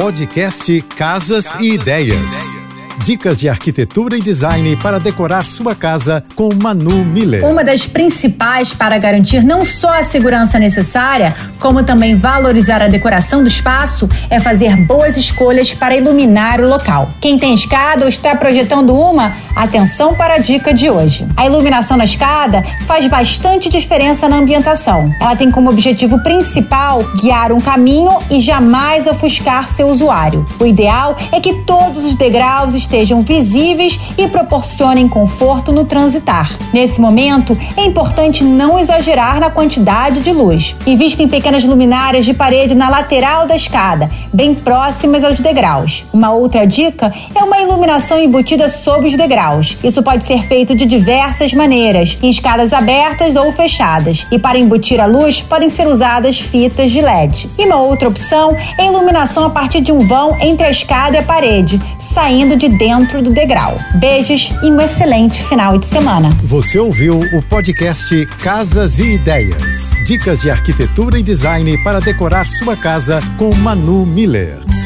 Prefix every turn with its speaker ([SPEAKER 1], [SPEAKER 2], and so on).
[SPEAKER 1] Podcast Casas e Ideias. Dicas de arquitetura e design para decorar sua casa com Manu Miller.
[SPEAKER 2] Uma das principais para garantir não só a segurança necessária, como também valorizar a decoração do espaço, é fazer boas escolhas para iluminar o local. Quem tem escada ou está projetando uma, atenção para a dica de hoje. A iluminação na escada faz bastante diferença na ambientação. Ela tem como objetivo principal guiar um caminho e jamais ofuscar seu usuário. O ideal é que todos os degraus estejam visíveis e proporcionem conforto no transitar. Nesse momento, é importante não exagerar na quantidade de luz. Investem pequenas luminárias de parede na lateral da escada, bem próximas aos degraus. Uma outra dica é uma iluminação embutida sob os degraus. Isso pode ser feito de diversas maneiras, em escadas abertas ou fechadas. E para embutir a luz, podem ser usadas fitas de LED. E uma outra opção é iluminação a partir de um vão entre a escada e a parede, saindo de dentro do degrau. Beijos e um excelente final de semana.
[SPEAKER 1] Você ouviu o podcast Casas e Ideias. Dicas de arquitetura e design para decorar sua casa com Manu Miller.